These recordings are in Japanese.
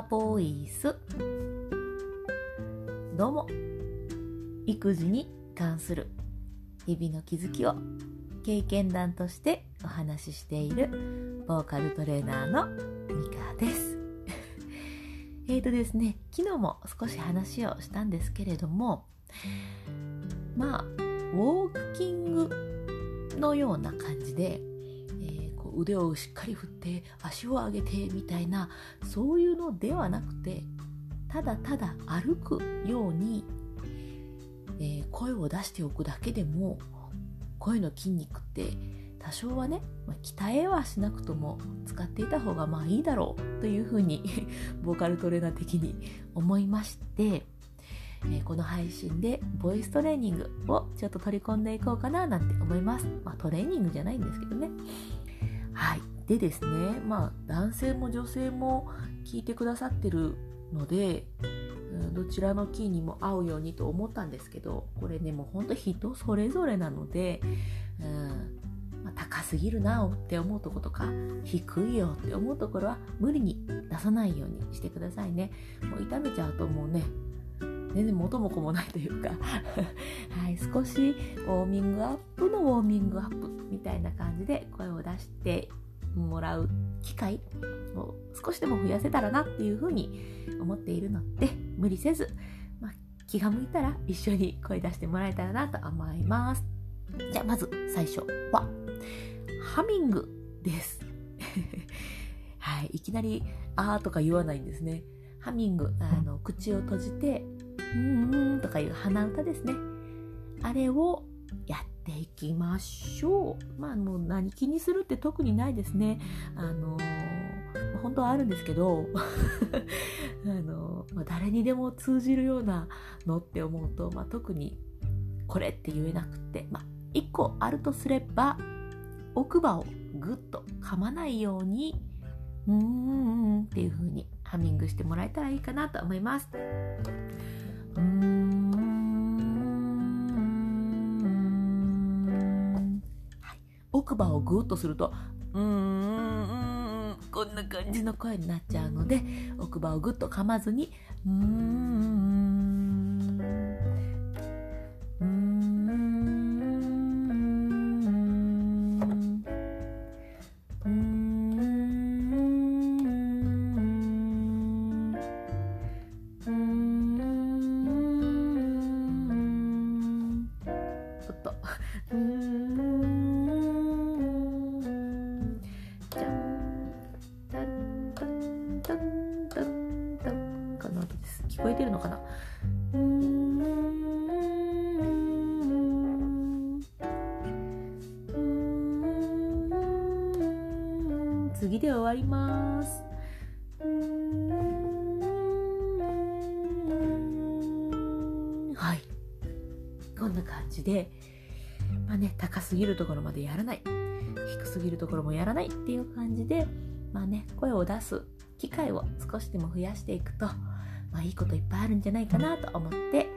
アボイス。どうも。育児に関する日々の気づきを経験談としてお話ししているボーカルトレーナーのミカです。えーとですね昨日も少し話をしたんですけれどもまあウォーキングのような感じで腕をしっかり振って足を上げてみたいなそういうのではなくてただただ歩くように、えー、声を出しておくだけでも声の筋肉って多少はね、まあ、鍛えはしなくとも使っていた方がまあいいだろうというふうに ボーカルトレーナー的に思いまして、えー、この配信でボイストレーニングをちょっと取り込んでいこうかななんて思います。まあトレーニングじゃないんですけどね。はい。でですね、まあ、男性も女性も聞いてくださってるので、どちらのキーにも合うようにと思ったんですけど、これね、もうほんと人それぞれなので、うんまあ、高すぎるなって思うとことか、低いよって思うところは無理に出さないようにしてくださいね。もう痛めちゃうともうね、全然元も子もないというか。はい、少しウォーミングアップのウォーミングアップみたいな感じで声を出してもらう機会を少しでも増やせたらなっていうふうに思っているので無理せず、まあ、気が向いたら一緒に声出してもらえたらなと思います。じゃあまず最初はハミングです。はいいきなり「あー」とか言わないんですね。ハミングあの口を閉じてうんうんとかいう鼻歌ですね。あれをやっていきましょう。まあもう何気にするって特にないですね。あのー、本当はあるんですけど、あのー、まあ、誰にでも通じるようなのって思うと、まあ、特にこれって言えなくて、まあ、1個あるとすれば奥歯をぐっと噛まないようにうーんっていう風にハミングしてもらえたらいいかなと思います。奥歯をグーッとするとうーんこんな感じの声になっちゃうので奥歯をグッと噛まずにうーん次で終わりますはいこん。な感じでまあね高すぎるところまでやらない低すぎるところもやらないっていう感じでまあね声を出す機会を少しでも増やしていくとまあいいこといっぱいあるんじゃないかなと思って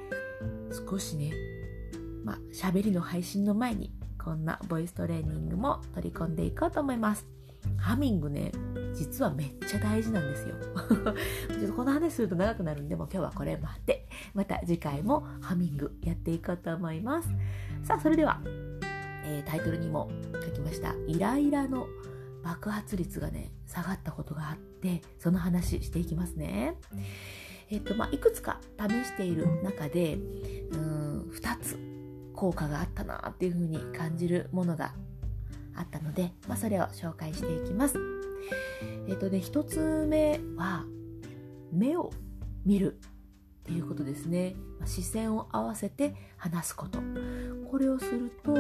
少しねまあ喋りの配信の前にこんなボイストレーニングも取り込んでいこうと思います。ハミングね実はめっちゃ大事なんですよ。ちょっとこの話すると長くなるんでも今日はこれまでまた次回もハミングやっていこうと思います。さあそれでは、えー、タイトルにも書きましたイライラの爆発率がね下がったことがあってその話していきますね。えっ、とまあいくつか試している中でうん2つ効果があったなっていうふうに感じるものがあったので、まあ、それを紹介していきます。えっ、とね、一つ目は、目を見るっていうことですね。視線を合わせて話すこと。これをすると、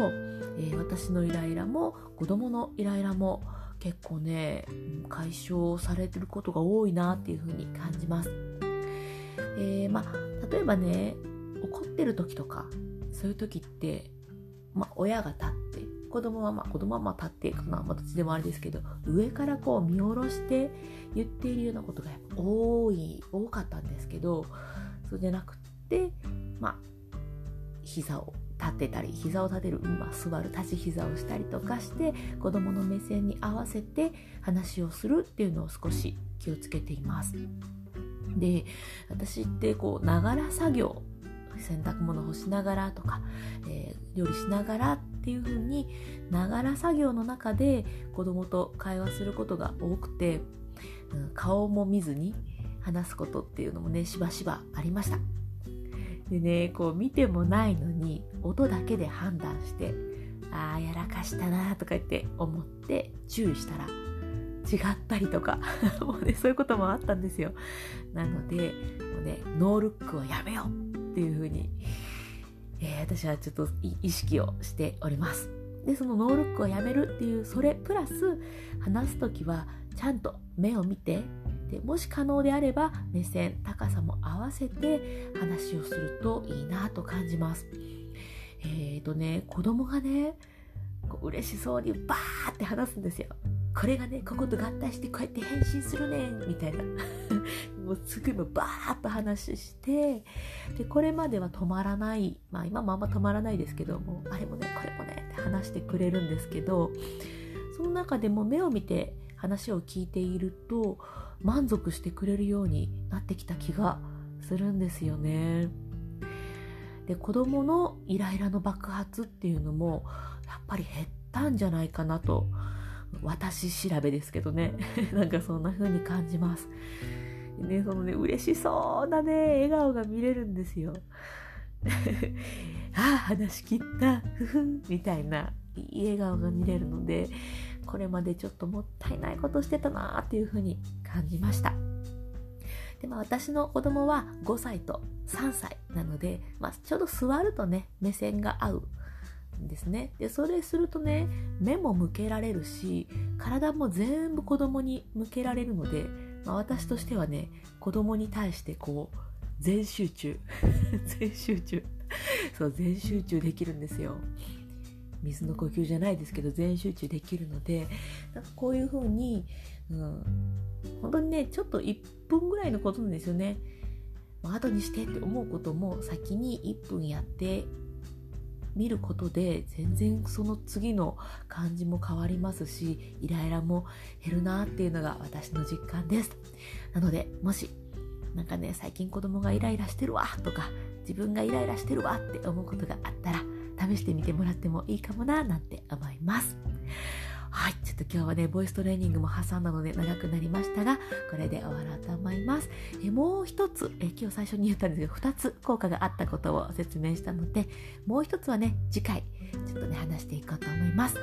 えー、私のイライラも子供のイライラも結構ね、解消されてることが多いなっていうふうに感じます。えー、まあ、例えばね、怒ってる時とか、そういう時って、まあ、親が立って子供はまあ子供はまあ立ってかな、まあ、どっちでもあれですけど上からこう見下ろして言っているようなことがやっぱ多い多かったんですけどそうじゃなくってまあ膝を立てたり膝を立てる、まあ、座る立ち膝をしたりとかして子供の目線に合わせて話をするっていうのを少し気をつけています。で私ってこうながら作業洗濯物干しながらとか、えー、料理しながらっていう風にながら作業の中で子供と会話することが多くて、うん、顔も見ずに話すことっていうのもねしばしばありました。でねこう見てもないのに音だけで判断してああやらかしたなとか言って思って注意したら違ったりとか もうねそういうこともあったんですよ。なのでもうねノールックはやめようっていうふうに、えー、私はちょっと意識をしております。でそのノールックをやめるっていうそれプラス話す時はちゃんと目を見てでもし可能であれば目線高さも合わせて話をするといいなと感じます。えーとね子供がねう嬉しそうにバーって話すんですよ。これがねここと合体してこうやって変身するねみたいな もうすぐもバーッと話してでこれまでは止まらないまあ今もあんま止まらないですけどもあれもねこれもねって話してくれるんですけどその中でも目を見て話を聞いていると満足してくれるようになってきた気がするんですよね。で子供のイライラの爆発っていうのもやっぱり減ったんじゃないかなと私調べですけどね。なんかそんな風に感じます。ねそのね嬉しそうなね笑顔が見れるんですよ。ああ話し切った。ふふん。みたいないい笑顔が見れるのでこれまでちょっともったいないことしてたなっていう風に感じました。で、まあ、私の子供は5歳と3歳なので、まあ、ちょうど座るとね目線が合うんですね。でそれするとね目も向けられるし体も全部子供に向けられるのでまあ、私としてはね子供に対してこう全集中。全集中。そう全集中できるんですよ。水の呼吸じゃないですけど全集中できるのでなんかこういう風に、うん、本当にねちょっと1分ぐらいのことなんですよね、後にしてって思うことも先に1分やって見ることで全然その次の感じも変わりますしイライラも減るなっていうのが私の実感です。なのでもしなんかね最近子供がイライラしてるわとか自分がイライラしてるわって思うことがあったら試してみてもらってもいいかもななんて思います。はい。ちょっと今日はね、ボイストレーニングも挟んだので長くなりましたが、これで終わろうと思います。えもう一つえ、今日最初に言ったんですけど、二つ効果があったことを説明したので、もう一つはね、次回、ちょっとね、話していこうと思います。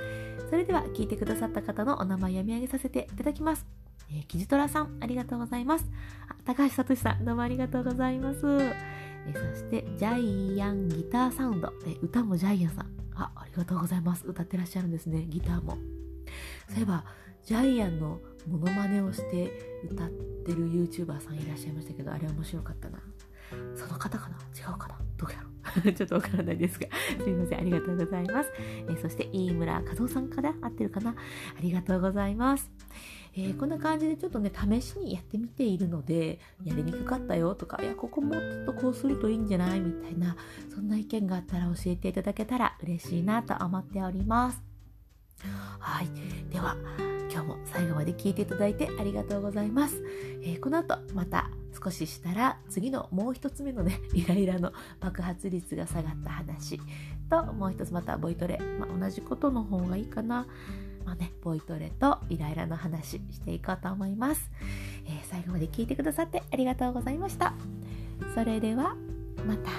それでは、聞いてくださった方のお名前読み上げさせていただきます。えー、キジトラさん、ありがとうございます。あ高橋聡さん、どうもありがとうございます。えそして、ジャイアンギターサウンド、え歌もジャイアンさん。あ、ありがとうございます。歌ってらっしゃるんですね、ギターも。そういえばジャイアンのモノマネをして歌ってる YouTuber さんいらっしゃいましたけどあれ面白かったな。その方かな？違うかな？どうやろ？う ちょっとわからないですが。すいません。ありがとうございます、えー、そして飯村和夫さんから合ってるかな？ありがとうございます。えー、こんな感じでちょっとね試しにやってみているのでやりにくかったよとかいやここもうちょっとこうするといいんじゃない？みたいなそんな意見があったら教えていただけたら嬉しいなと思っております。はい。では、今日も最後まで聞いていただいてありがとうございます。えー、この後、また少ししたら次のもう一つ目のね、イライラの爆発率が下がった話と、もう一つまたボイトレ。まあ、同じことの方がいいかな。まあね、ボイトレとイライラの話していこうと思います。えー、最後まで聞いてくださってありがとうございました。それでは、また。